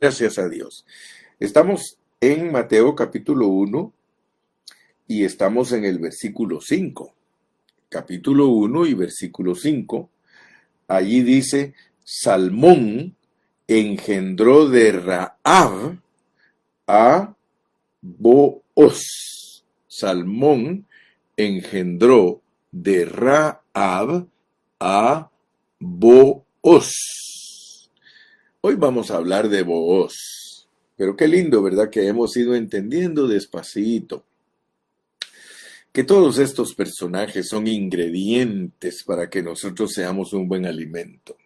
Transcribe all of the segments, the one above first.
Gracias a Dios. Estamos en Mateo capítulo 1 y estamos en el versículo 5. Capítulo 1 y versículo 5. Allí dice, Salmón engendró de Raab a Booz. Salmón engendró de Raab a Booz. Hoy vamos a hablar de Booz. Pero qué lindo, ¿verdad? Que hemos ido entendiendo despacito que todos estos personajes son ingredientes para que nosotros seamos un buen alimento,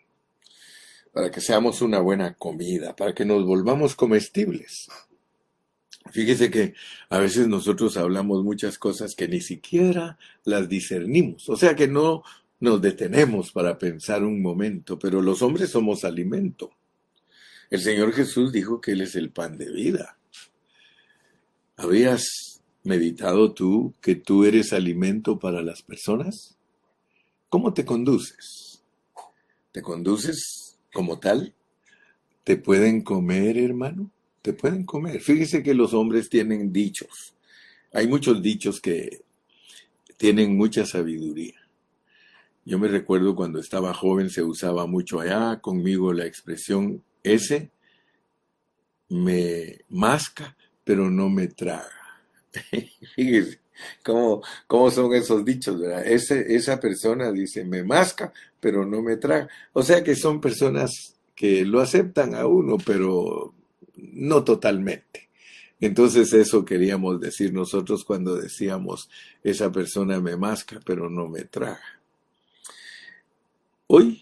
para que seamos una buena comida, para que nos volvamos comestibles. Fíjese que a veces nosotros hablamos muchas cosas que ni siquiera las discernimos, o sea que no nos detenemos para pensar un momento, pero los hombres somos alimento. El Señor Jesús dijo que Él es el pan de vida. ¿Habías meditado tú que tú eres alimento para las personas? ¿Cómo te conduces? ¿Te conduces como tal? ¿Te pueden comer, hermano? Te pueden comer. Fíjese que los hombres tienen dichos. Hay muchos dichos que tienen mucha sabiduría. Yo me recuerdo cuando estaba joven se usaba mucho allá conmigo la expresión ese me masca, pero no me traga. Fíjese cómo, cómo, son esos dichos, ¿verdad? Esa persona dice, me masca, pero no me traga. O sea que son personas que lo aceptan a uno, pero no totalmente. Entonces eso queríamos decir nosotros cuando decíamos, esa persona me masca, pero no me traga. Hoy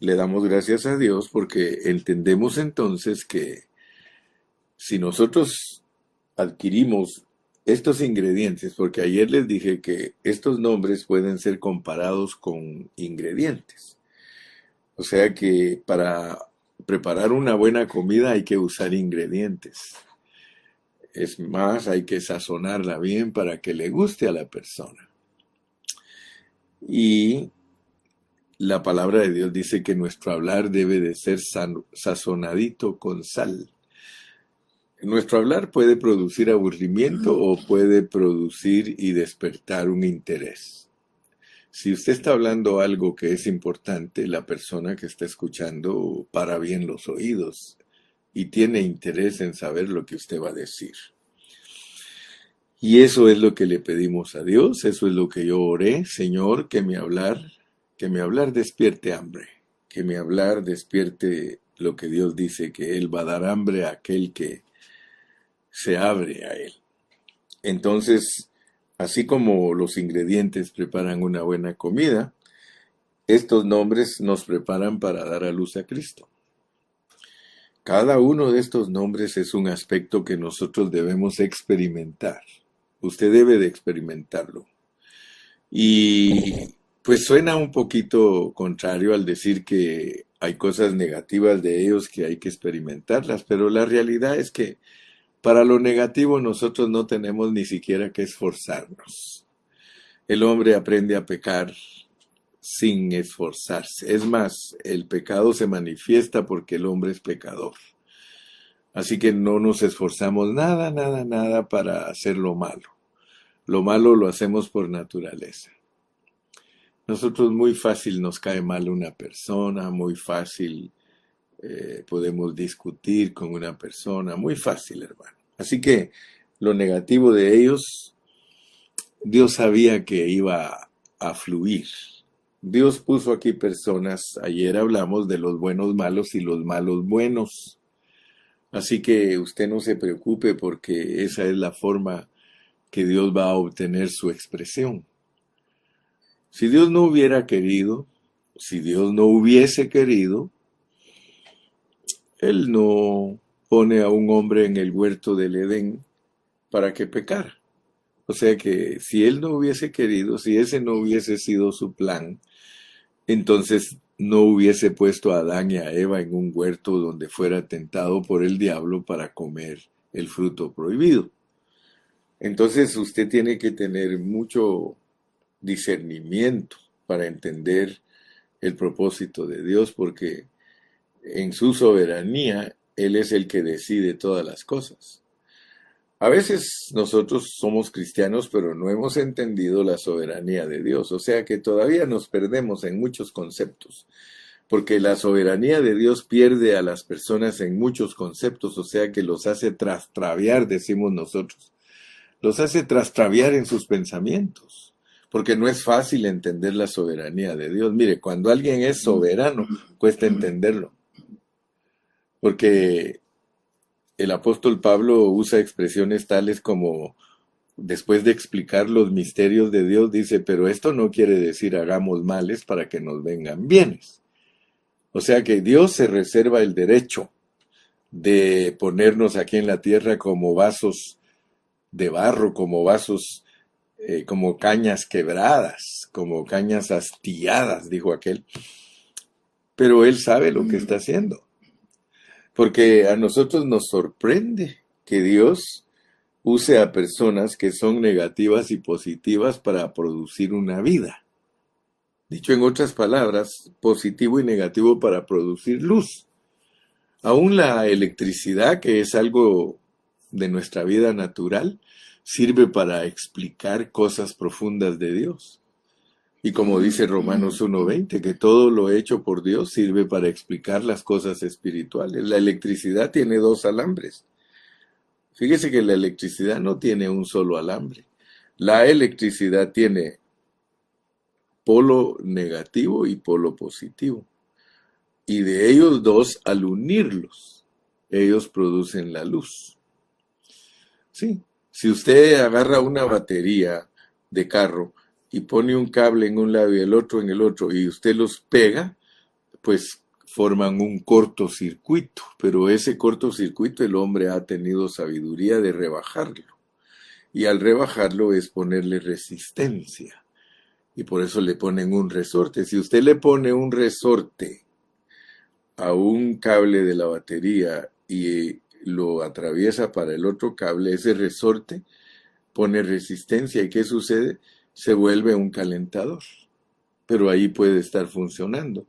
le damos gracias a Dios porque entendemos entonces que si nosotros adquirimos estos ingredientes, porque ayer les dije que estos nombres pueden ser comparados con ingredientes. O sea que para preparar una buena comida hay que usar ingredientes. Es más, hay que sazonarla bien para que le guste a la persona. Y la palabra de Dios dice que nuestro hablar debe de ser sazonadito con sal. Nuestro hablar puede producir aburrimiento o puede producir y despertar un interés. Si usted está hablando algo que es importante, la persona que está escuchando para bien los oídos y tiene interés en saber lo que usted va a decir. Y eso es lo que le pedimos a Dios, eso es lo que yo oré, Señor, que mi hablar que mi hablar despierte hambre, que mi hablar despierte lo que Dios dice, que Él va a dar hambre a aquel que se abre a Él. Entonces, así como los ingredientes preparan una buena comida, estos nombres nos preparan para dar a luz a Cristo. Cada uno de estos nombres es un aspecto que nosotros debemos experimentar. Usted debe de experimentarlo. Y pues suena un poquito contrario al decir que hay cosas negativas de ellos que hay que experimentarlas, pero la realidad es que para lo negativo nosotros no tenemos ni siquiera que esforzarnos. El hombre aprende a pecar sin esforzarse. Es más, el pecado se manifiesta porque el hombre es pecador. Así que no nos esforzamos nada, nada, nada para hacer lo malo. Lo malo lo hacemos por naturaleza. Nosotros muy fácil nos cae mal una persona, muy fácil eh, podemos discutir con una persona, muy fácil, hermano. Así que lo negativo de ellos, Dios sabía que iba a fluir. Dios puso aquí personas, ayer hablamos de los buenos malos y los malos buenos. Así que usted no se preocupe porque esa es la forma que Dios va a obtener su expresión. Si Dios no hubiera querido, si Dios no hubiese querido, Él no pone a un hombre en el huerto del Edén para que pecara. O sea que si Él no hubiese querido, si ese no hubiese sido su plan, entonces no hubiese puesto a Adán y a Eva en un huerto donde fuera tentado por el diablo para comer el fruto prohibido. Entonces usted tiene que tener mucho discernimiento para entender el propósito de Dios, porque en su soberanía Él es el que decide todas las cosas. A veces nosotros somos cristianos, pero no hemos entendido la soberanía de Dios, o sea que todavía nos perdemos en muchos conceptos, porque la soberanía de Dios pierde a las personas en muchos conceptos, o sea que los hace trastraviar, decimos nosotros, los hace trastraviar en sus pensamientos, porque no es fácil entender la soberanía de Dios. Mire, cuando alguien es soberano, cuesta entenderlo, porque el apóstol Pablo usa expresiones tales como, después de explicar los misterios de Dios, dice, pero esto no quiere decir hagamos males para que nos vengan bienes. O sea que Dios se reserva el derecho de ponernos aquí en la tierra como vasos de barro, como vasos, eh, como cañas quebradas, como cañas hastiadas, dijo aquel. Pero Él sabe lo que está haciendo. Porque a nosotros nos sorprende que Dios use a personas que son negativas y positivas para producir una vida. Dicho en otras palabras, positivo y negativo para producir luz. Aún la electricidad, que es algo de nuestra vida natural, sirve para explicar cosas profundas de Dios. Y como dice Romanos 1.20, que todo lo hecho por Dios sirve para explicar las cosas espirituales. La electricidad tiene dos alambres. Fíjese que la electricidad no tiene un solo alambre. La electricidad tiene polo negativo y polo positivo. Y de ellos dos, al unirlos, ellos producen la luz. Sí, si usted agarra una batería de carro y pone un cable en un lado y el otro en el otro y usted los pega, pues forman un cortocircuito, pero ese cortocircuito el hombre ha tenido sabiduría de rebajarlo. Y al rebajarlo es ponerle resistencia. Y por eso le ponen un resorte. Si usted le pone un resorte a un cable de la batería y lo atraviesa para el otro cable, ese resorte pone resistencia. ¿Y qué sucede? se vuelve un calentador. Pero ahí puede estar funcionando.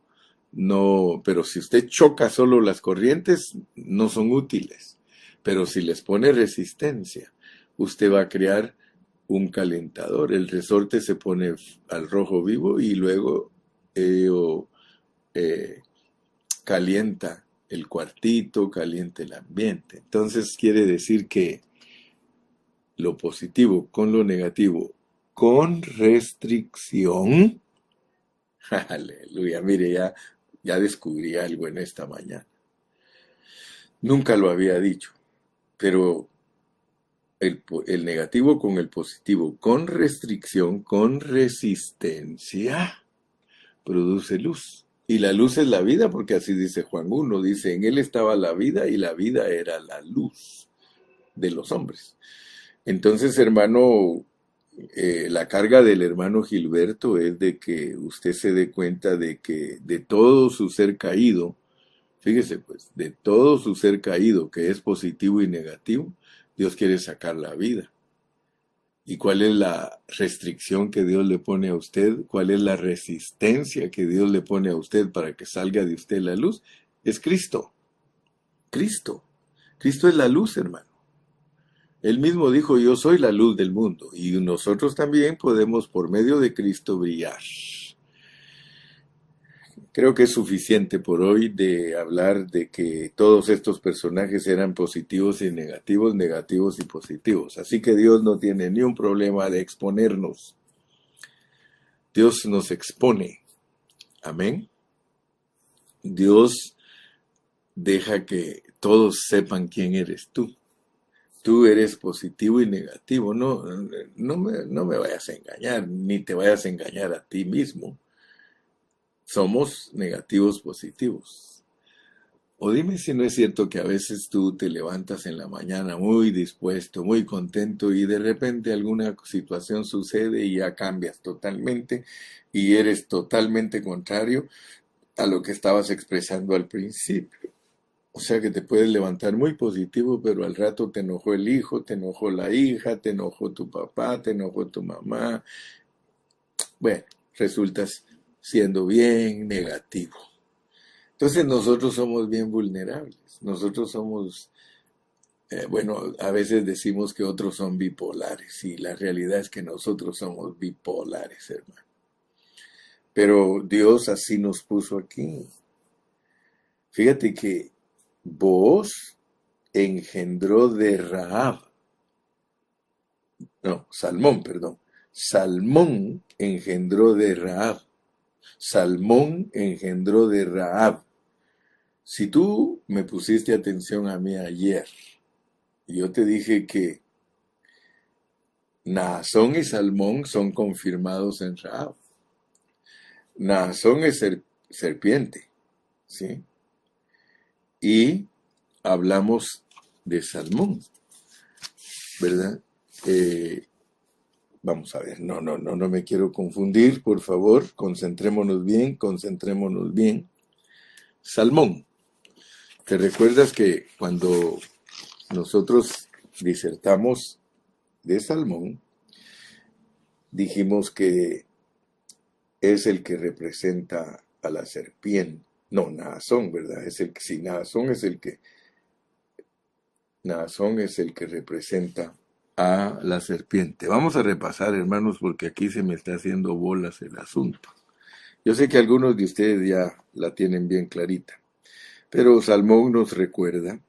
No, pero si usted choca solo las corrientes, no son útiles. Pero si les pone resistencia, usted va a crear un calentador. El resorte se pone al rojo vivo y luego eh, eh, calienta el cuartito, calienta el ambiente. Entonces quiere decir que lo positivo con lo negativo con restricción. Aleluya, mire, ya, ya descubrí algo en esta mañana. Nunca lo había dicho, pero el, el, negativo con el positivo, con restricción, con resistencia, produce luz. Y la luz es la vida, porque así dice Juan 1, dice, en él estaba la vida y la vida era la luz de los hombres. Entonces, hermano, eh, la carga del hermano Gilberto es de que usted se dé cuenta de que de todo su ser caído, fíjese pues, de todo su ser caído, que es positivo y negativo, Dios quiere sacar la vida. ¿Y cuál es la restricción que Dios le pone a usted? ¿Cuál es la resistencia que Dios le pone a usted para que salga de usted la luz? Es Cristo. Cristo. Cristo es la luz, hermano. Él mismo dijo, yo soy la luz del mundo y nosotros también podemos por medio de Cristo brillar. Creo que es suficiente por hoy de hablar de que todos estos personajes eran positivos y negativos, negativos y positivos. Así que Dios no tiene ni un problema de exponernos. Dios nos expone. Amén. Dios deja que todos sepan quién eres tú tú eres positivo y negativo. No, no, me, no me vayas a engañar, ni te vayas a engañar a ti mismo. Somos negativos positivos. O dime si no es cierto que a veces tú te levantas en la mañana muy dispuesto, muy contento y de repente alguna situación sucede y ya cambias totalmente y eres totalmente contrario a lo que estabas expresando al principio. O sea que te puedes levantar muy positivo, pero al rato te enojó el hijo, te enojó la hija, te enojó tu papá, te enojó tu mamá. Bueno, resultas siendo bien negativo. Entonces nosotros somos bien vulnerables, nosotros somos, eh, bueno, a veces decimos que otros son bipolares y la realidad es que nosotros somos bipolares, hermano. Pero Dios así nos puso aquí. Fíjate que vos engendró de Raab. No, Salmón, perdón. Salmón engendró de Raab. Salmón engendró de Raab. Si tú me pusiste atención a mí ayer, yo te dije que Naasón y Salmón son confirmados en Raab. Naasón es serpiente, ¿sí? Y hablamos de Salmón, ¿verdad? Eh, vamos a ver, no, no, no, no me quiero confundir, por favor, concentrémonos bien, concentrémonos bien. Salmón, ¿te recuerdas que cuando nosotros disertamos de Salmón, dijimos que es el que representa a la serpiente? No, Naasón, ¿verdad? Es el que, sí, Naasón es el que, Naasón es el que representa a la serpiente. Vamos a repasar, hermanos, porque aquí se me está haciendo bolas el asunto. Yo sé que algunos de ustedes ya la tienen bien clarita, pero Salmón nos recuerda,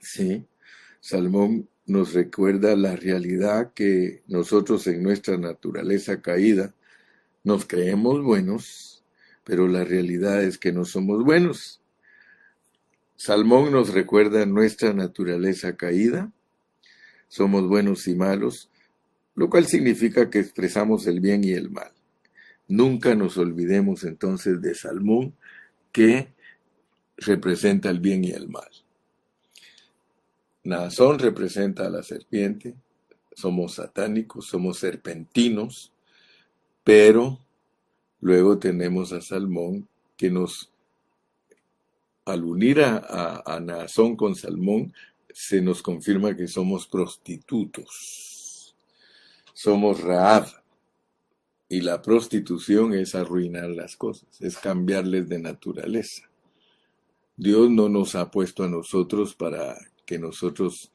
sí, Salmón nos recuerda la realidad que nosotros en nuestra naturaleza caída nos creemos buenos, pero la realidad es que no somos buenos. Salmón nos recuerda nuestra naturaleza caída, somos buenos y malos, lo cual significa que expresamos el bien y el mal. Nunca nos olvidemos entonces de Salmón, que representa el bien y el mal. Nazón representa a la serpiente, somos satánicos, somos serpentinos, pero luego tenemos a Salmón que nos, al unir a, a, con Salmón, se nos confirma que somos prostitutos. Somos Raab. Y la prostitución es arruinar las cosas, es cambiarles de naturaleza. Dios no nos ha puesto a nosotros para que nosotros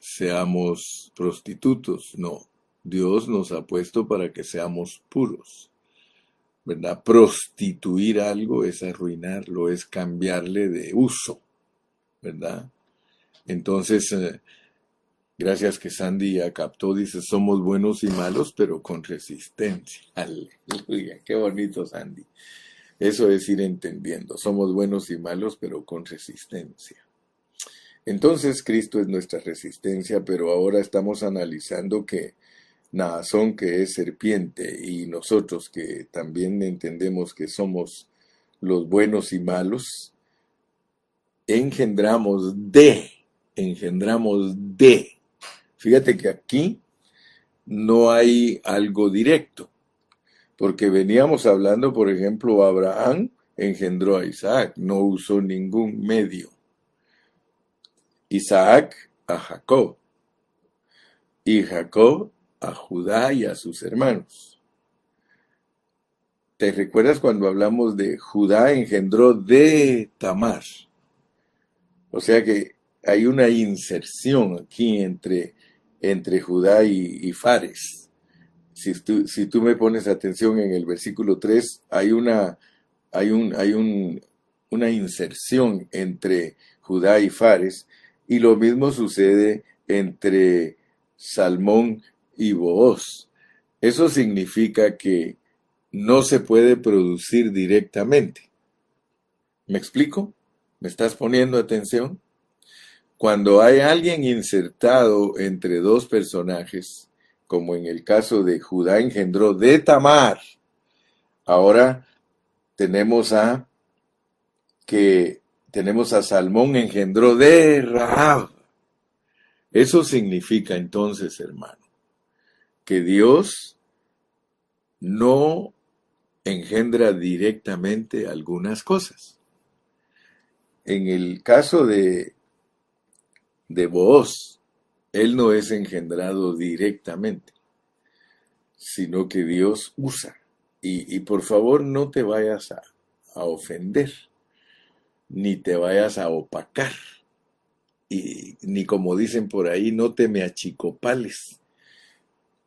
seamos prostitutos, no. Dios nos ha puesto para que seamos puros. ¿Verdad? Prostituir algo es arruinarlo, es cambiarle de uso. ¿Verdad? Entonces, eh, gracias que Sandy ya captó, dice, somos buenos y malos, pero con resistencia. Aleluya, qué bonito Sandy. Eso es ir entendiendo. Somos buenos y malos, pero con resistencia. Entonces Cristo es nuestra resistencia, pero ahora estamos analizando que Naasón, que es serpiente, y nosotros que también entendemos que somos los buenos y malos, engendramos de engendramos de. Fíjate que aquí no hay algo directo, porque veníamos hablando, por ejemplo, Abraham engendró a Isaac, no usó ningún medio. Isaac a Jacob y Jacob a Judá y a sus hermanos. ¿Te recuerdas cuando hablamos de Judá engendró de Tamar? O sea que hay una inserción aquí entre, entre Judá y, Fares. Si tú, si tú, me pones atención en el versículo 3, hay una, hay un, hay un, una inserción entre Judá y Fares, y lo mismo sucede entre Salmón y Booz. Eso significa que no se puede producir directamente. ¿Me explico? ¿Me estás poniendo atención? Cuando hay alguien insertado entre dos personajes, como en el caso de Judá engendró de Tamar, ahora tenemos a que tenemos a Salmón engendró de Rahab. Eso significa entonces, hermano, que Dios no engendra directamente algunas cosas. En el caso de de voz. Él no es engendrado directamente, sino que Dios usa. Y, por favor no te vayas a, a ofender, ni te vayas a opacar, y ni como dicen por ahí, no te me achicopales.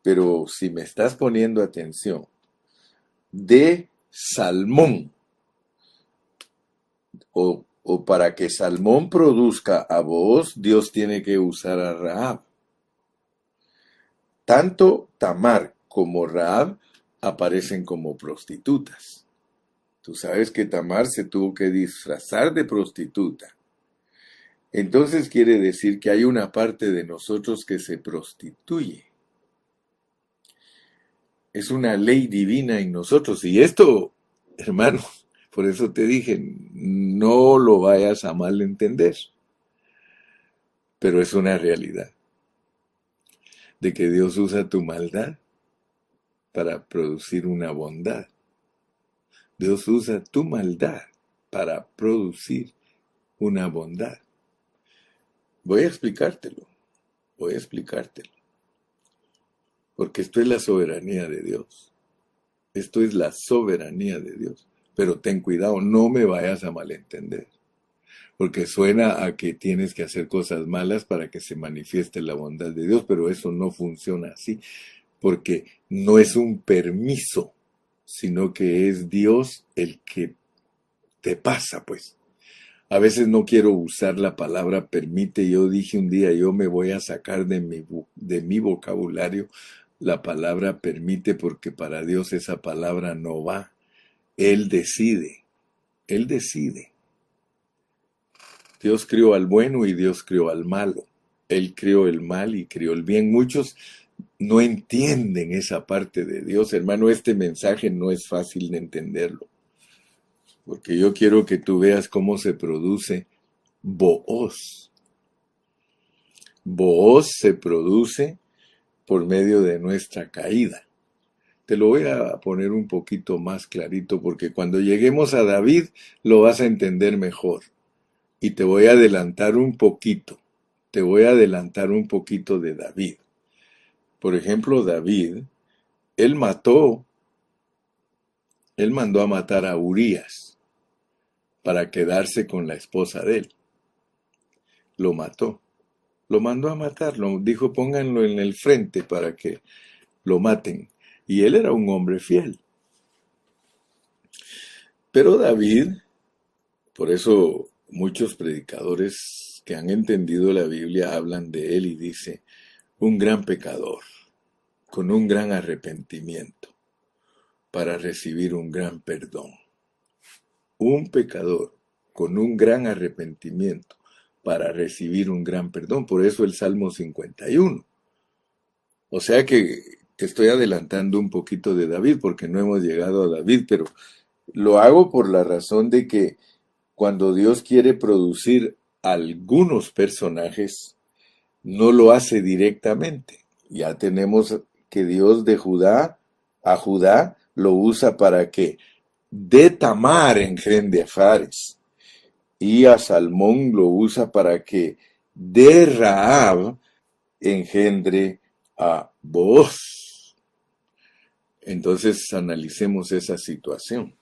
Pero si me estás poniendo atención, de Salmón, o, o para que Salmón produzca a vos, Dios tiene que usar a Raab. Tanto Tamar como Raab aparecen como prostitutas. Tú sabes que Tamar se tuvo que disfrazar de prostituta. Entonces quiere decir que hay una parte de nosotros que se prostituye. Es una ley divina en nosotros. Y esto, hermano, por eso te dije, no lo vayas a malentender. Pero es una realidad. De que Dios usa tu maldad para producir una bondad. Dios usa tu maldad para producir una bondad. Voy a explicártelo, voy a explicártelo. Porque esto es la soberanía de Dios. Esto es la soberanía de Dios. Pero ten cuidado, no me vayas a malentender. Porque suena a que tienes que hacer cosas malas para que se manifieste la bondad de Dios, pero eso no funciona así. Porque no es un permiso, sino que es Dios el que te pasa, pues. A veces no quiero usar la palabra permite. Yo dije un día, yo me voy a sacar de mi, de mi vocabulario la palabra permite porque para Dios esa palabra no va. Él decide. Él decide. Dios crió al bueno y Dios crió al malo. Él crió el mal y crió el bien. Muchos no entienden esa parte de Dios. Hermano, este mensaje no es fácil de entenderlo porque yo quiero que tú veas cómo se produce Booz. Booz se produce por medio de nuestra caída. Te lo voy a poner un poquito más clarito porque cuando lleguemos a David lo vas a entender mejor. Y te voy a adelantar un poquito. Te voy a adelantar un poquito de David. Por ejemplo, David, él mató, él mandó a matar a Urias para quedarse con la esposa de él. Lo mató. Lo mandó a matarlo. Dijo, pónganlo en el frente para que lo maten. Y él era un hombre fiel. Pero David, por eso muchos predicadores que han entendido la Biblia hablan de él y dice, un gran pecador, con un gran arrepentimiento, para recibir un gran perdón un pecador con un gran arrepentimiento para recibir un gran perdón. Por eso el Salmo 51. O sea que estoy adelantando un poquito de David porque no hemos llegado a David, pero lo hago por la razón de que cuando Dios quiere producir algunos personajes, no lo hace directamente. Ya tenemos que Dios de Judá a Judá lo usa para que de Tamar engrende a Fares. Y a Salmón lo usa para que de Raab engendre a Boaz. Entonces analicemos esa situación.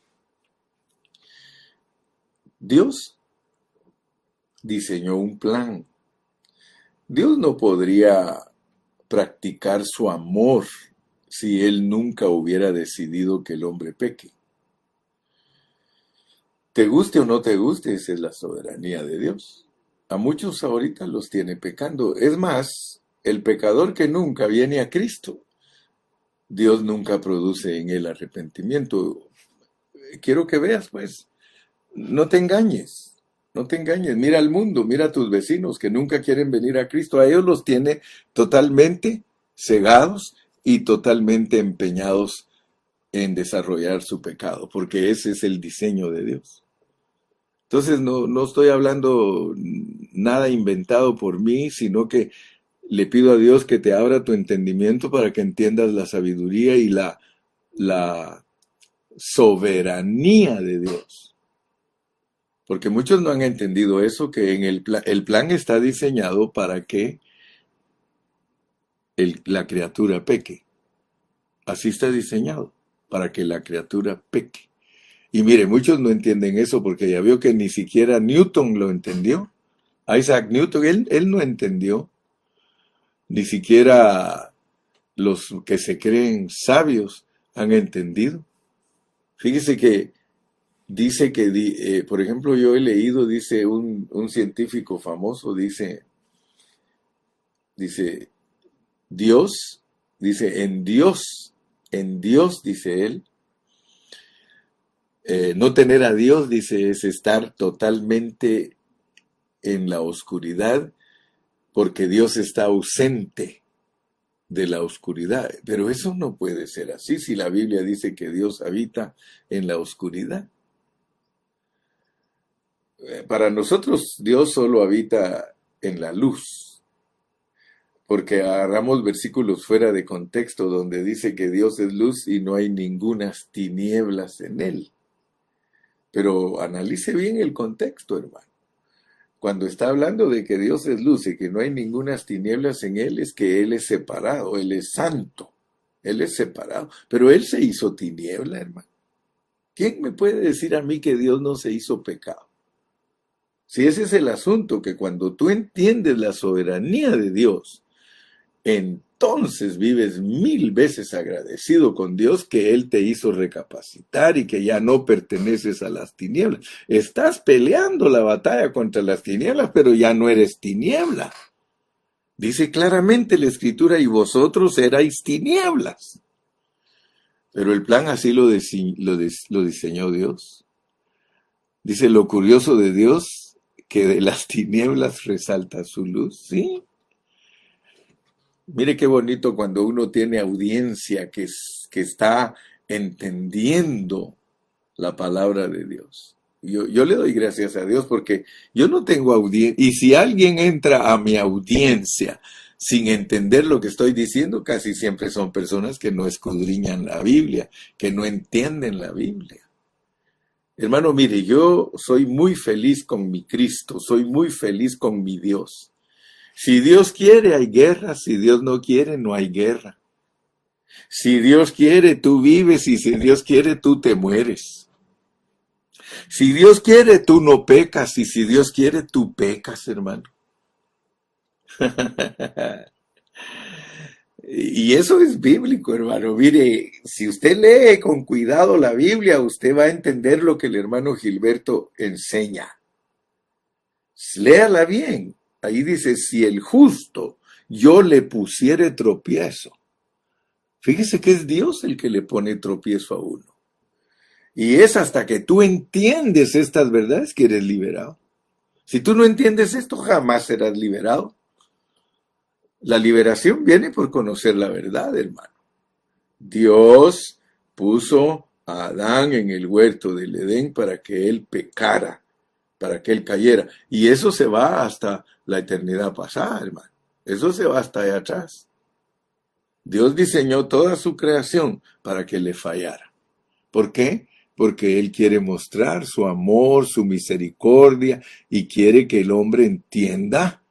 Dios diseñó un plan. Dios no podría practicar su amor si él nunca hubiera decidido que el hombre peque. Te guste o no te guste, esa es la soberanía de Dios. A muchos ahorita los tiene pecando. Es más, el pecador que nunca viene a Cristo, Dios nunca produce en él arrepentimiento. Quiero que veas, pues, no te engañes, no te engañes. Mira al mundo, mira a tus vecinos que nunca quieren venir a Cristo. A ellos los tiene totalmente cegados y totalmente empeñados en desarrollar su pecado, porque ese es el diseño de Dios. Entonces no, no estoy hablando nada inventado por mí, sino que le pido a Dios que te abra tu entendimiento para que entiendas la sabiduría y la, la soberanía de Dios. Porque muchos no han entendido eso, que en el, plan, el plan está diseñado para que el, la criatura peque. Así está diseñado, para que la criatura peque. Y mire, muchos no entienden eso porque ya vio que ni siquiera Newton lo entendió. Isaac Newton, él, él no entendió. Ni siquiera los que se creen sabios han entendido. Fíjese que dice que, eh, por ejemplo, yo he leído, dice un, científico famoso, dice, dice, Dios, dice, en Dios, en Dios, dice él, eh, no tener a Dios, dice, es estar totalmente en la oscuridad, porque Dios está ausente de la oscuridad. Pero eso no puede ser así si la Biblia dice que Dios habita en la oscuridad. Eh, para nosotros Dios solo habita en la luz, porque agarramos versículos fuera de contexto donde dice que Dios es luz y no hay ningunas tinieblas en él. Pero analice bien el contexto, hermano. Cuando está hablando de que Dios es luz y que no hay ningunas tinieblas en Él, es que Él es separado, Él es santo, Él es separado. Pero Él se hizo tiniebla, hermano. ¿Quién me puede decir a mí que Dios no se hizo pecado? Si ese es el asunto, que cuando tú entiendes la soberanía de Dios, entonces vives mil veces agradecido con Dios que Él te hizo recapacitar y que ya no perteneces a las tinieblas. Estás peleando la batalla contra las tinieblas, pero ya no eres tiniebla. Dice claramente la escritura, y vosotros erais tinieblas. Pero el plan así lo, lo diseñó Dios. Dice lo curioso de Dios, que de las tinieblas resalta su luz, ¿sí? Mire qué bonito cuando uno tiene audiencia que, que está entendiendo la palabra de Dios. Yo, yo, le doy gracias a Dios porque yo no tengo audiencia. Y si alguien entra a mi audiencia sin entender lo que estoy diciendo, casi siempre son personas que no escudriñan la Biblia, que no entienden la Biblia. Hermano, mire, yo soy muy feliz con mi Cristo, soy muy feliz con mi Dios. Si Dios quiere, hay guerra. Si Dios no quiere, no hay guerra. Si Dios quiere, tú vives y si Dios quiere, tú te mueres. Si Dios quiere, tú no pecas y si Dios quiere, tú pecas, hermano. y eso es bíblico, hermano. Mire, si usted lee con cuidado la Biblia, usted va a entender lo que el hermano Gilberto enseña. Léala bien. Ahí dice, si el justo yo le pusiere tropiezo. Fíjese que es Dios el que le pone tropiezo a uno. Y es hasta que tú entiendes estas verdades que eres liberado. Si tú no entiendes esto, jamás serás liberado. La liberación viene por conocer la verdad, hermano. Dios puso a Adán en el huerto del Edén para que él pecara para que él cayera. Y eso se va hasta la eternidad pasada, hermano. Eso se va hasta allá atrás. Dios diseñó toda su creación para que le fallara. ¿Por qué? Porque Él quiere mostrar su amor, su misericordia y quiere que el hombre entienda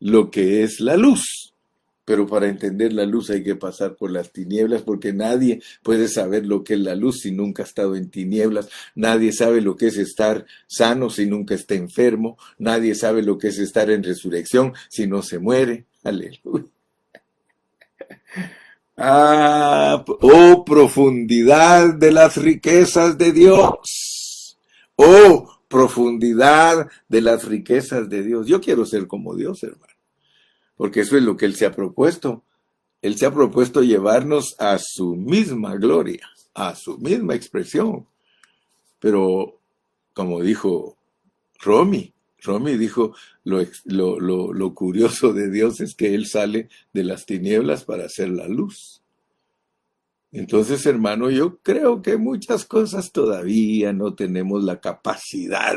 lo que es la luz. Pero para entender la luz hay que pasar por las tinieblas porque nadie puede saber lo que es la luz si nunca ha estado en tinieblas. Nadie sabe lo que es estar sano si nunca está enfermo. Nadie sabe lo que es estar en resurrección si no se muere. Aleluya. Ah, oh profundidad de las riquezas de Dios. Oh profundidad de las riquezas de Dios. Yo quiero ser como Dios, hermano porque eso es lo que Él se ha propuesto. Él se ha propuesto llevarnos a su misma gloria, a su misma expresión. Pero, como dijo Romy, Romy dijo, lo, lo, lo, curioso de Dios es que Él sale de las tinieblas para hacer la luz. Entonces, hermano, yo creo que muchas cosas todavía no tenemos la capacidad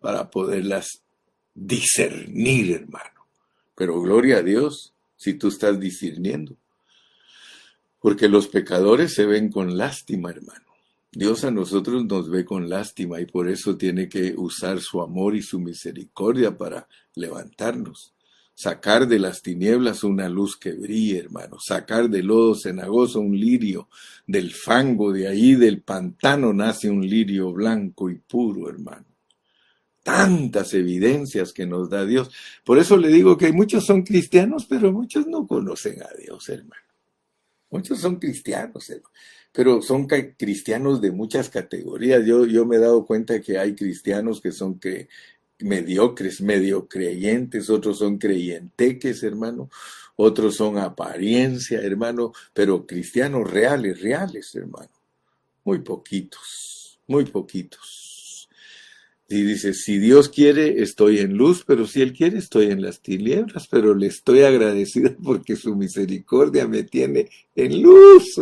para poderlas discernir, hermano. Pero gloria a Dios si tú estás discerniendo. Porque los pecadores se ven con lástima, hermano. Dios a nosotros nos ve con lástima y por eso tiene que usar su amor y su misericordia para levantarnos. sacar de las tinieblas una luz que brille, hermano, sacar del lodo cenagoso un lirio, del fango de ahí, del pantano nace un lirio blanco y puro, hermano. Tantas evidencias que nos da Dios. Por eso le digo que muchos son cristianos, pero muchos no conocen a Dios, hermano. Muchos son cristianos, hermano pero son cristianos de muchas categorías. Yo, yo me he dado cuenta que hay cristianos que son que, mediocres, medio creyentes, otros son creyenteques, hermano, otros son apariencia, hermano, pero cristianos reales, reales, hermano. Muy poquitos, muy poquitos. Y dice, si Dios quiere, estoy en luz, pero si Él quiere, estoy en las tinieblas, pero le estoy agradecido porque su misericordia me tiene en luz.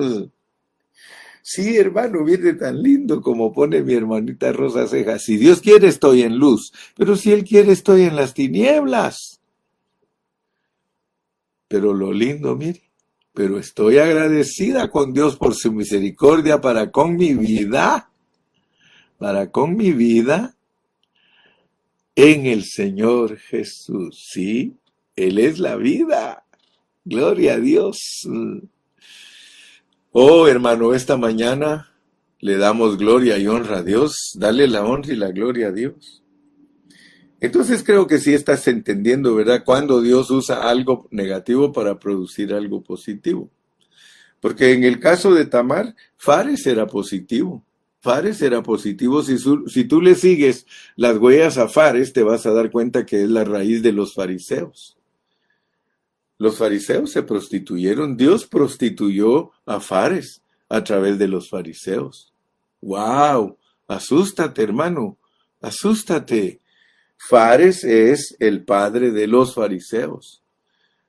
Sí, hermano, viene tan lindo como pone mi hermanita Rosa Ceja. Si Dios quiere, estoy en luz, pero si Él quiere, estoy en las tinieblas. Pero lo lindo, mire, pero estoy agradecida con Dios por su misericordia para con mi vida, para con mi vida en el Señor Jesús. Sí, Él es la vida. Gloria a Dios. Oh, hermano, esta mañana le damos gloria y honra a Dios. Dale la honra y la gloria a Dios. Entonces creo que sí estás entendiendo, ¿verdad? Cuando Dios usa algo negativo para producir algo positivo. Porque en el caso de Tamar, Fares era positivo. Fares era positivo. Si, si tú le sigues las huellas a Fares, te vas a dar cuenta que es la raíz de los fariseos. Los fariseos se prostituyeron. Dios prostituyó a Fares a través de los fariseos. ¡Wow! Asústate, hermano. Asústate. Fares es el padre de los fariseos.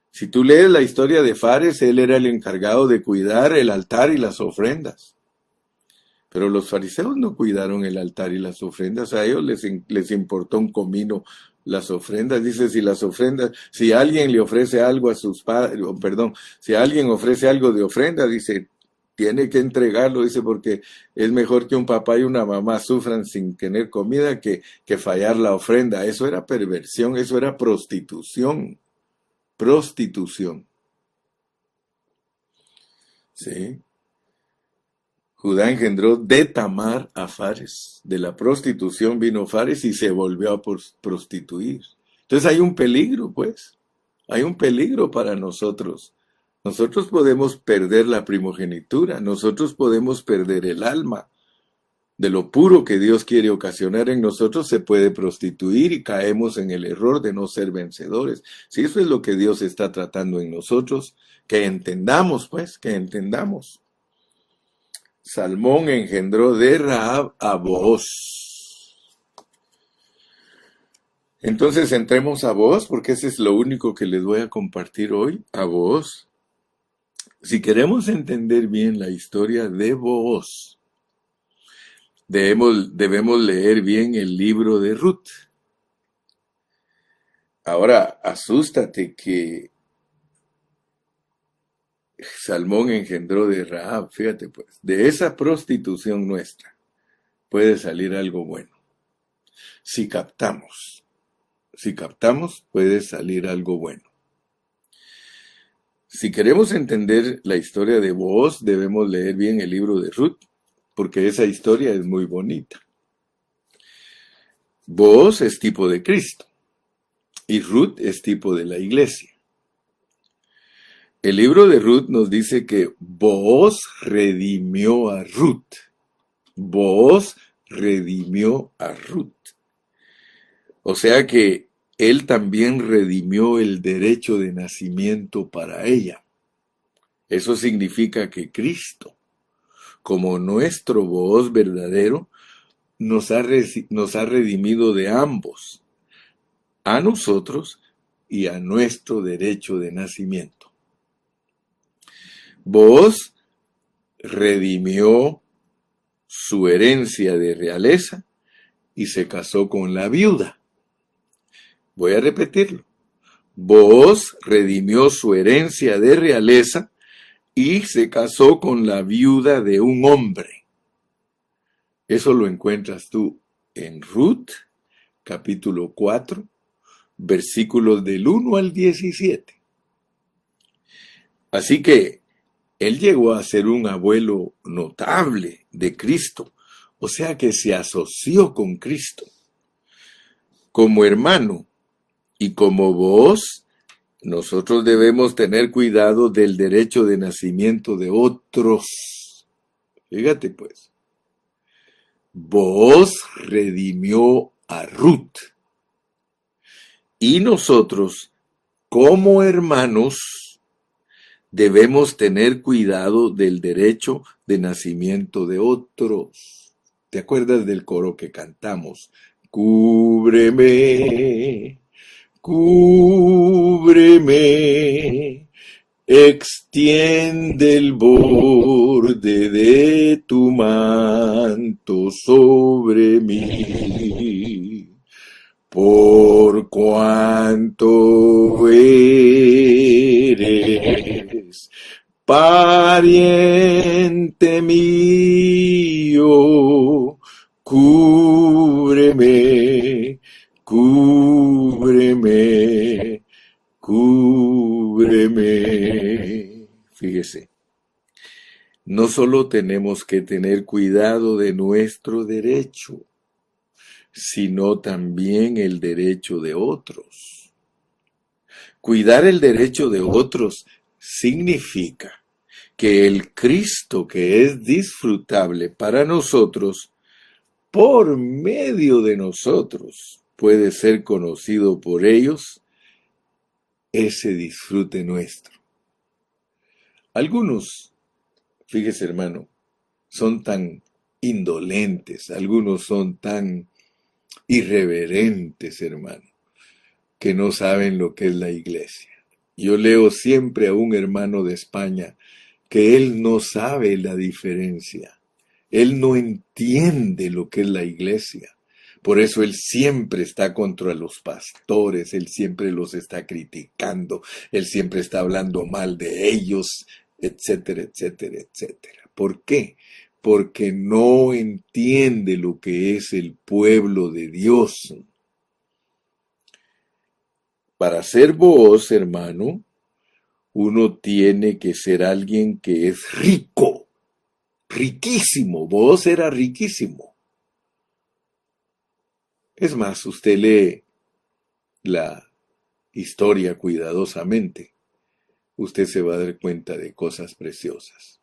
Si tú lees la historia de Fares, él era el encargado de cuidar el altar y las ofrendas. Pero los fariseos no cuidaron el altar y las ofrendas, a ellos les, les importó un comino las ofrendas. Dice, si las ofrendas, si alguien le ofrece algo a sus padres, perdón, si alguien ofrece algo de ofrenda, dice, tiene que entregarlo, dice, porque es mejor que un papá y una mamá sufran sin tener comida que, que fallar la ofrenda. Eso era perversión, eso era prostitución. Prostitución. ¿Sí? Judá engendró de Tamar a Fares. De la prostitución vino Fares y se volvió a prostituir. Entonces hay un peligro, pues. Hay un peligro para nosotros. Nosotros podemos perder la primogenitura, nosotros podemos perder el alma. De lo puro que Dios quiere ocasionar en nosotros se puede prostituir y caemos en el error de no ser vencedores. Si eso es lo que Dios está tratando en nosotros, que entendamos, pues, que entendamos. Salmón engendró de Raab a vos. Entonces entremos a vos, porque ese es lo único que les voy a compartir hoy, a vos. Si queremos entender bien la historia de vos, debemos, debemos leer bien el libro de Ruth. Ahora, asústate que Salmón engendró de Rahab, fíjate pues, de esa prostitución nuestra puede salir algo bueno. Si captamos, si captamos, puede salir algo bueno. Si queremos entender la historia de vos, debemos leer bien el libro de Ruth, porque esa historia es muy bonita. Vos es tipo de Cristo y Ruth es tipo de la iglesia. El libro de Ruth nos dice que vos redimió a Ruth. Vos redimió a Ruth. O sea que él también redimió el derecho de nacimiento para ella. Eso significa que Cristo, como nuestro voz verdadero, nos ha, nos ha redimido de ambos, a nosotros y a nuestro derecho de nacimiento. Vos redimió su herencia de realeza y se casó con la viuda. Voy a repetirlo. Vos redimió su herencia de realeza y se casó con la viuda de un hombre. Eso lo encuentras tú en Ruth, capítulo 4, versículos del 1 al 17. Así que él llegó a ser un abuelo notable de Cristo, o sea que se asoció con Cristo. Como hermano y como vos, nosotros debemos tener cuidado del derecho de nacimiento de otros. Fíjate pues, vos redimió a Ruth. Y nosotros, como hermanos, debemos tener cuidado del derecho de nacimiento de otros. ¿Te acuerdas del coro que cantamos? Cúbreme, cúbreme, extiende el borde de tu manto sobre mí por cuanto eres pariente mío, cúbreme, cúbreme, cúbreme. Fíjese, no solo tenemos que tener cuidado de nuestro derecho, sino también el derecho de otros. Cuidar el derecho de otros significa que el Cristo que es disfrutable para nosotros, por medio de nosotros, puede ser conocido por ellos, ese disfrute nuestro. Algunos, fíjese hermano, son tan indolentes, algunos son tan irreverentes, hermano, que no saben lo que es la iglesia. Yo leo siempre a un hermano de España que él no sabe la diferencia. Él no entiende lo que es la iglesia. Por eso él siempre está contra los pastores, él siempre los está criticando, él siempre está hablando mal de ellos, etcétera, etcétera, etcétera. ¿Por qué? porque no entiende lo que es el pueblo de Dios. Para ser vos, hermano, uno tiene que ser alguien que es rico, riquísimo. Vos era riquísimo. Es más, usted lee la historia cuidadosamente, usted se va a dar cuenta de cosas preciosas.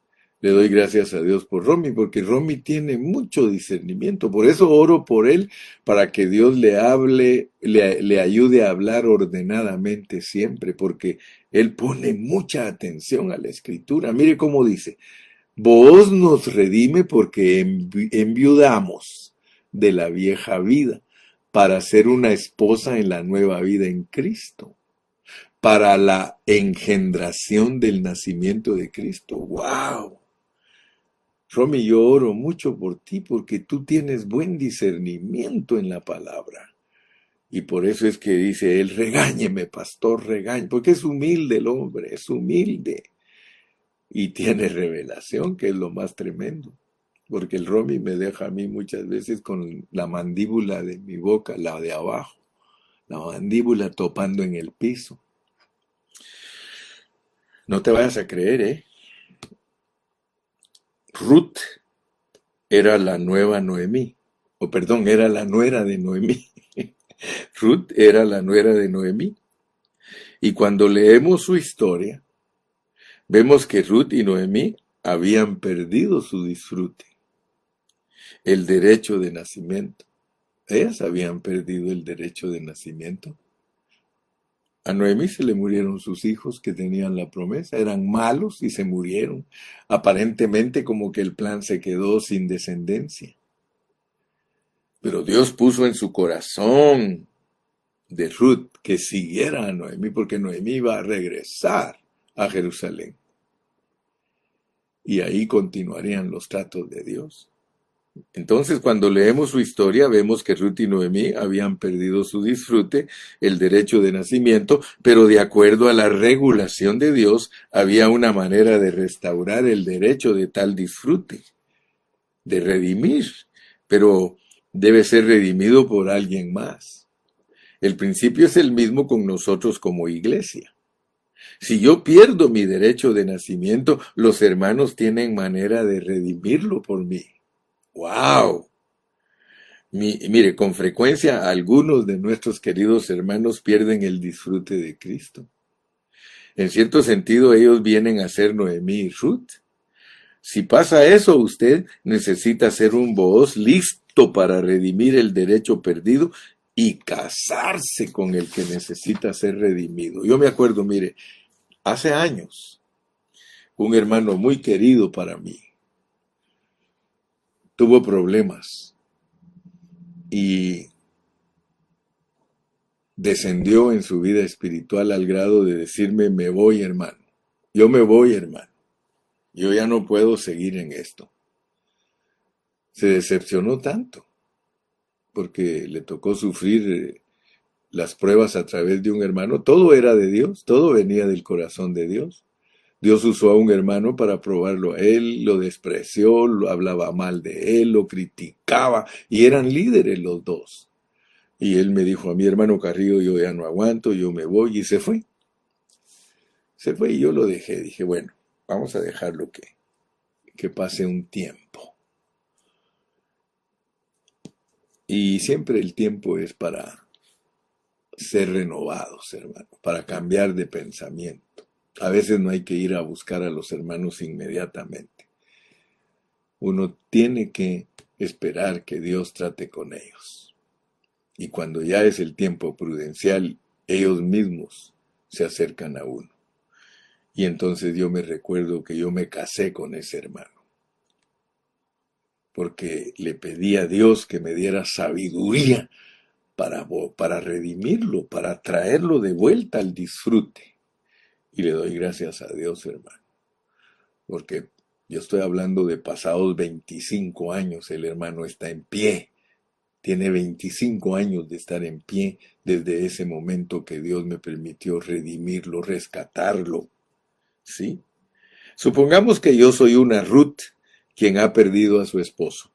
Le doy gracias a Dios por Romy, porque Romy tiene mucho discernimiento. Por eso oro por él, para que Dios le hable, le, le, ayude a hablar ordenadamente siempre, porque él pone mucha atención a la escritura. Mire cómo dice, vos nos redime porque enviudamos de la vieja vida para ser una esposa en la nueva vida en Cristo para la engendración del nacimiento de Cristo. ¡Wow! Romy, yo oro mucho por ti porque tú tienes buen discernimiento en la palabra. Y por eso es que dice él, regáñeme, pastor, regáñeme, porque es humilde el hombre, es humilde. Y tiene revelación, que es lo más tremendo. Porque el Romy me deja a mí muchas veces con la mandíbula de mi boca, la de abajo, la mandíbula topando en el piso. No te vayas a creer, ¿eh? Ruth era la nueva Noemí, o perdón, era la nuera de Noemí. Ruth era la nuera de Noemí. Y cuando leemos su historia, vemos que Ruth y Noemí habían perdido su disfrute, el derecho de nacimiento. Ellas habían perdido el derecho de nacimiento. A Noemí se le murieron sus hijos que tenían la promesa, eran malos y se murieron, aparentemente como que el plan se quedó sin descendencia. Pero Dios puso en su corazón de Ruth que siguiera a Noemí, porque Noemí iba a regresar a Jerusalén. Y ahí continuarían los tratos de Dios. Entonces, cuando leemos su historia, vemos que Ruth y Noemí habían perdido su disfrute, el derecho de nacimiento, pero de acuerdo a la regulación de Dios, había una manera de restaurar el derecho de tal disfrute, de redimir, pero debe ser redimido por alguien más. El principio es el mismo con nosotros como iglesia. Si yo pierdo mi derecho de nacimiento, los hermanos tienen manera de redimirlo por mí. ¡Wow! mire, con frecuencia algunos de nuestros queridos hermanos pierden el disfrute de Cristo. En cierto sentido, ellos vienen a ser Noemí y Ruth. Si pasa eso, usted necesita ser un voz listo para redimir el derecho perdido y casarse con el que necesita ser redimido. Yo me acuerdo, mire, hace años, un hermano muy querido para mí tuvo problemas y descendió en su vida espiritual al grado de decirme, me voy hermano, yo me voy hermano, yo ya no puedo seguir en esto. Se decepcionó tanto porque le tocó sufrir eh, las pruebas a través de un hermano. Todo era de Dios, todo venía del corazón de Dios. Dios usó a un hermano para probarlo a él, lo despreció, lo hablaba mal de él, lo criticaba y eran líderes los dos. Y él me dijo a mi hermano Carrillo, yo ya no aguanto, yo me voy y se fue. Se fue y yo lo dejé. Dije, bueno, vamos a dejarlo que, que pase un tiempo. Y siempre el tiempo es para ser renovados, hermano, para cambiar de pensamiento. A veces no hay que ir a buscar a los hermanos inmediatamente. Uno tiene que esperar que Dios trate con ellos. Y cuando ya es el tiempo prudencial, ellos mismos se acercan a uno. Y entonces yo me recuerdo que yo me casé con ese hermano porque le pedí a Dios que me diera sabiduría para, para redimirlo, para traerlo de vuelta al disfrute. Y le doy gracias a Dios, hermano, porque yo estoy hablando de pasados 25 años, el hermano está en pie. Tiene 25 años de estar en pie desde ese momento que Dios me permitió redimirlo, rescatarlo. ¿Sí? Supongamos que yo soy una Ruth quien ha perdido a su esposo.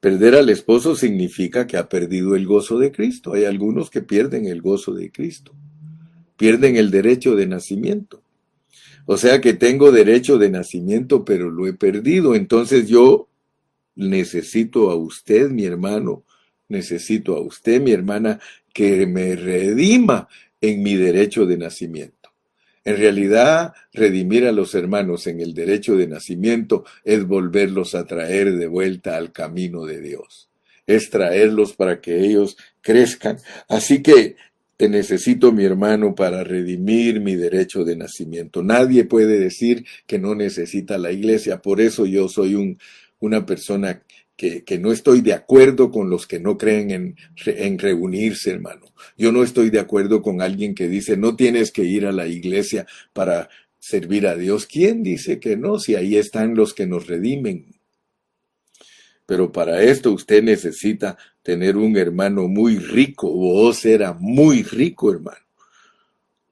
Perder al esposo significa que ha perdido el gozo de Cristo. Hay algunos que pierden el gozo de Cristo. Pierden el derecho de nacimiento. O sea que tengo derecho de nacimiento, pero lo he perdido. Entonces yo necesito a usted, mi hermano, necesito a usted, mi hermana, que me redima en mi derecho de nacimiento. En realidad, redimir a los hermanos en el derecho de nacimiento es volverlos a traer de vuelta al camino de Dios. Es traerlos para que ellos crezcan. Así que te necesito, mi hermano, para redimir mi derecho de nacimiento. Nadie puede decir que no necesita la iglesia. Por eso yo soy un, una persona que, no estoy de acuerdo con los que no creen en, en reunirse, hermano. Yo no estoy de acuerdo con alguien que dice no tienes que ir a la iglesia para servir a Dios. ¿Quién dice que no? Si ahí están los que nos redimen. Pero para esto usted necesita tener un hermano muy rico. Vos era muy rico, hermano.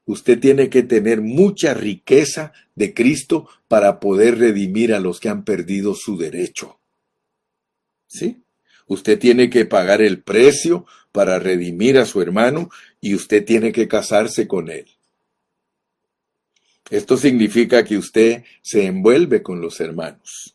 Usted tiene que tener mucha riqueza de Cristo para poder redimir a los que han perdido su derecho. ¿Sí? Usted tiene que pagar el precio para redimir a su hermano y usted tiene que casarse con él. Esto significa que usted se envuelve con los hermanos.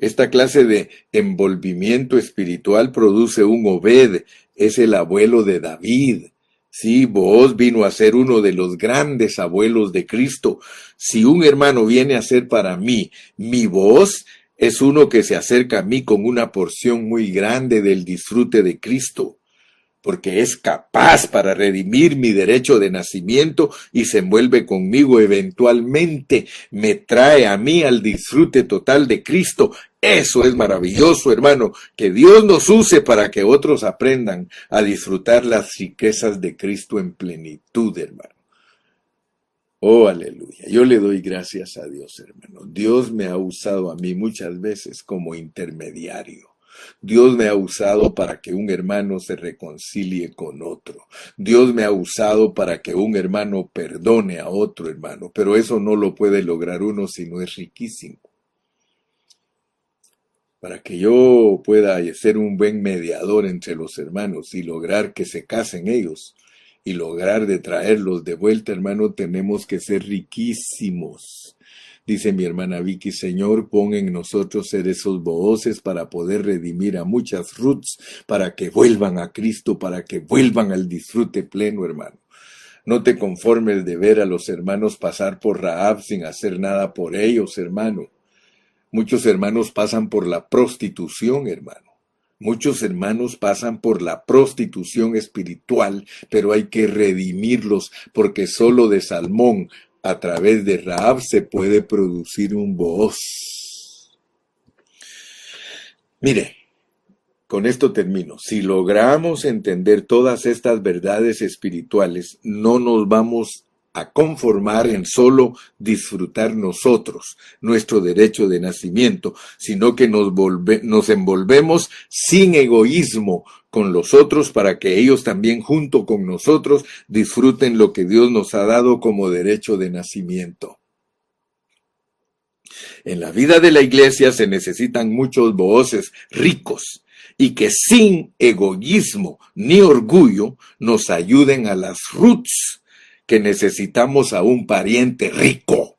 Esta clase de envolvimiento espiritual produce un Obed, es el abuelo de David. Sí, vos vino a ser uno de los grandes abuelos de Cristo. Si un hermano viene a ser para mí mi voz, es uno que se acerca a mí con una porción muy grande del disfrute de Cristo, porque es capaz para redimir mi derecho de nacimiento y se envuelve conmigo eventualmente, me trae a mí al disfrute total de Cristo. Eso es maravilloso, hermano, que Dios nos use para que otros aprendan a disfrutar las riquezas de Cristo en plenitud, hermano. Oh, aleluya. Yo le doy gracias a Dios, hermano. Dios me ha usado a mí muchas veces como intermediario. Dios me ha usado para que un hermano se reconcilie con otro. Dios me ha usado para que un hermano perdone a otro hermano. Pero eso no lo puede lograr uno si no es riquísimo. para que yo pueda ser un buen mediador entre los hermanos y lograr que se casen ellos y lograr de traerlos de vuelta, hermano, tenemos que ser riquísimos. Dice mi hermana Vicky, Señor, pon en nosotros ser esos voces para poder redimir a muchas roots, para que vuelvan a Cristo, para que vuelvan al disfrute pleno, hermano. No te conformes de ver a los hermanos pasar por Raab sin hacer nada por ellos, hermano. Muchos hermanos pasan por la prostitución, hermano. Muchos hermanos pasan por la prostitución espiritual, pero hay que redimirlos porque solo de Salmón, a través de Raab, se puede producir un voz. Mire, con esto termino. Si logramos entender todas estas verdades espirituales, no nos vamos a conformar en solo disfrutar nosotros nuestro derecho de nacimiento, sino que nos, nos envolvemos sin egoísmo con los otros para que ellos también junto con nosotros disfruten lo que Dios nos ha dado como derecho de nacimiento. En la vida de la iglesia se necesitan muchos voces ricos y que sin egoísmo ni orgullo nos ayuden a las roots que necesitamos a un pariente rico.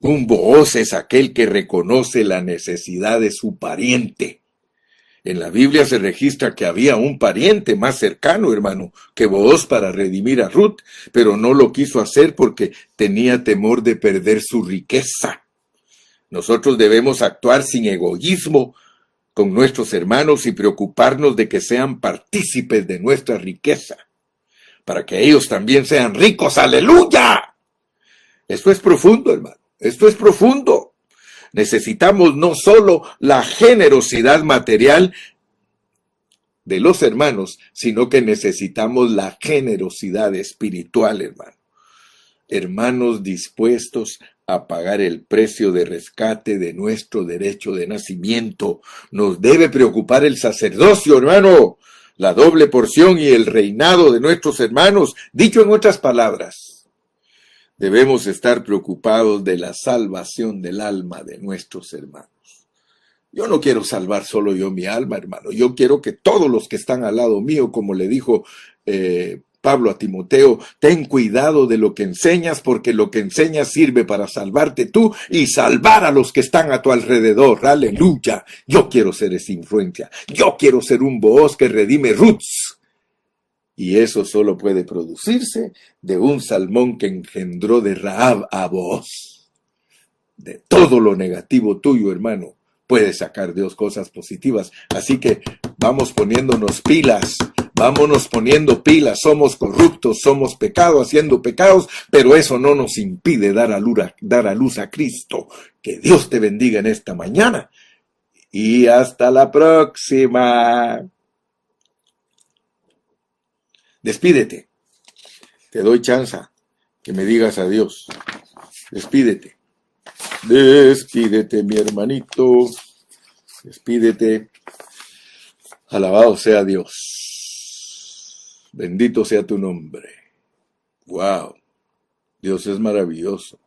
Un voz es aquel que reconoce la necesidad de su pariente. En la Biblia se registra que había un pariente más cercano, hermano, que voz para redimir a Ruth, pero no lo quiso hacer porque tenía temor de perder su riqueza. Nosotros debemos actuar sin egoísmo, con nuestros hermanos y preocuparnos de que sean partícipes de nuestra riqueza, para que ellos también sean ricos. Aleluya. Esto es profundo, hermano. Esto es profundo. Necesitamos no solo la generosidad material de los hermanos, sino que necesitamos la generosidad espiritual, hermano. Hermanos dispuestos a pagar el precio de rescate de nuestro derecho de nacimiento. Nos debe preocupar el sacerdocio, hermano, la doble porción y el reinado de nuestros hermanos. Dicho en otras palabras, debemos estar preocupados de la salvación del alma de nuestros hermanos. Yo no quiero salvar solo yo mi alma, hermano. Yo quiero que todos los que están al lado mío, como le dijo eh, Pablo a Timoteo, ten cuidado de lo que enseñas porque lo que enseñas sirve para salvarte tú y salvar a los que están a tu alrededor. Aleluya. Yo quiero ser esa influencia. Yo quiero ser un voz que redime roots. Y eso solo puede producirse de un salmón que engendró de Raab a vos. De todo lo negativo tuyo, hermano, puede sacar Dios cosas positivas. Así que vamos poniéndonos pilas Vámonos poniendo pilas, somos corruptos, somos pecados, haciendo pecados, pero eso no nos impide dar a, luz, dar a luz a Cristo. Que Dios te bendiga en esta mañana. Y hasta la próxima. Despídete. Te doy chance que me digas adiós. Despídete. Despídete, mi hermanito. Despídete. Alabado sea Dios. Bendito sea tu nombre. Wow. Dios es maravilloso.